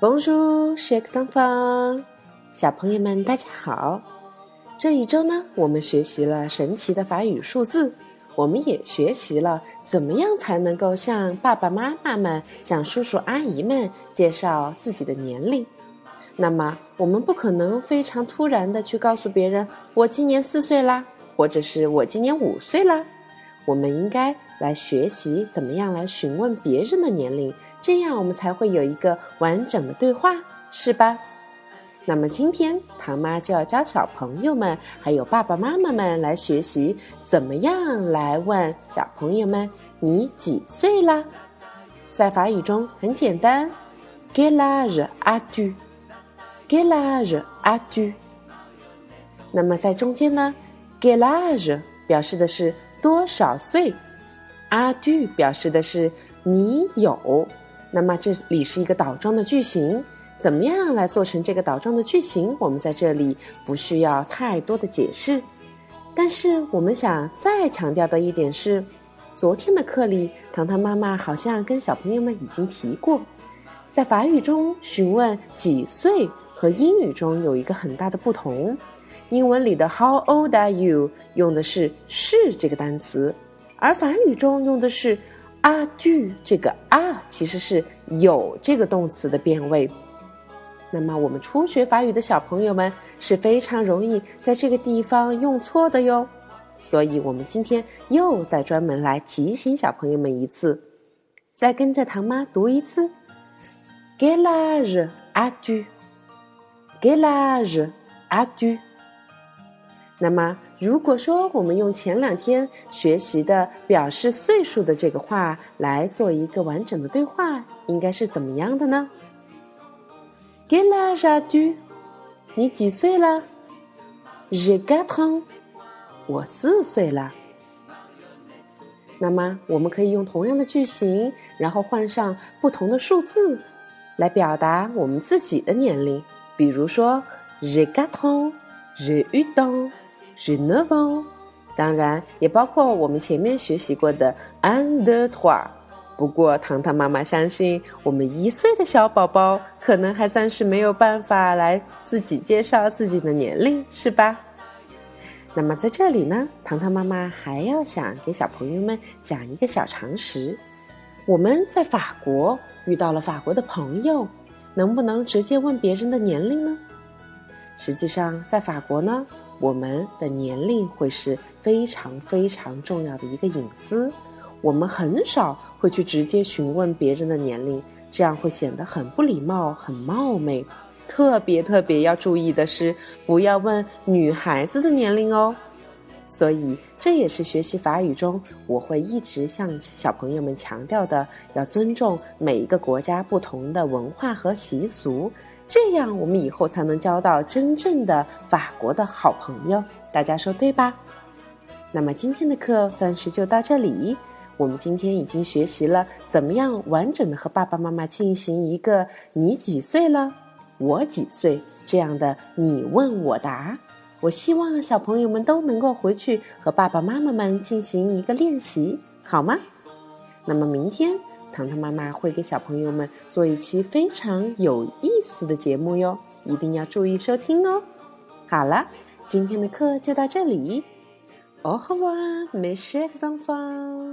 Bonjour, c h e s enfants，小朋友们，大家好。这一周呢，我们学习了神奇的法语数字，我们也学习了怎么样才能够向爸爸妈妈们、向叔叔阿姨们介绍自己的年龄。那么，我们不可能非常突然的去告诉别人我今年四岁啦，或者是我今年五岁啦。我们应该来学习怎么样来询问别人的年龄，这样我们才会有一个完整的对话，是吧？那么今天唐妈就要教小朋友们，还有爸爸妈妈们来学习怎么样来问小朋友们你几岁啦？在法语中很简单，Quel âge as-tu？Quel âge as-tu？那么在中间呢，Quel âge 表示的是。多少岁？阿杜表示的是你有。那么这里是一个倒装的句型，怎么样来做成这个倒装的句型？我们在这里不需要太多的解释。但是我们想再强调的一点是，昨天的课里，糖糖妈妈好像跟小朋友们已经提过，在法语中询问几岁和英语中有一个很大的不同。英文里的 How old are you 用的是是这个单词，而法语中用的是 are you 这个啊其实是有这个动词的变位。那么我们初学法语的小朋友们是非常容易在这个地方用错的哟，所以我们今天又再专门来提醒小朋友们一次，再跟着唐妈读一次：Quel âge as-tu？Quel âge as-tu？那么，如果说我们用前两天学习的表示岁数的这个话来做一个完整的对话，应该是怎么样的呢？Quel âge as-tu？你几岁了？J'ai quatre。我四岁了。那么，我们可以用同样的句型，然后换上不同的数字，来表达我们自己的年龄。比如说，J'ai quatre ans，J'ai huit ans。Geneva，，当然也包括我们前面学习过的 under two。不过糖糖妈妈相信，我们一岁的小宝宝可能还暂时没有办法来自己介绍自己的年龄，是吧？那么在这里呢，糖糖妈妈还要想给小朋友们讲一个小常识：我们在法国遇到了法国的朋友，能不能直接问别人的年龄呢？实际上，在法国呢，我们的年龄会是非常非常重要的一个隐私。我们很少会去直接询问别人的年龄，这样会显得很不礼貌、很冒昧。特别特别要注意的是，不要问女孩子的年龄哦。所以，这也是学习法语中我会一直向小朋友们强调的：要尊重每一个国家不同的文化和习俗。这样，我们以后才能交到真正的法国的好朋友。大家说对吧？那么今天的课暂时就到这里。我们今天已经学习了怎么样完整的和爸爸妈妈进行一个“你几岁了，我几岁”这样的你问我答。我希望小朋友们都能够回去和爸爸妈妈们进行一个练习，好吗？那么明天。糖糖妈妈会给小朋友们做一期非常有意思的节目哟，一定要注意收听哦。好了，今天的课就到这里。Au revoir, mes chers enfants.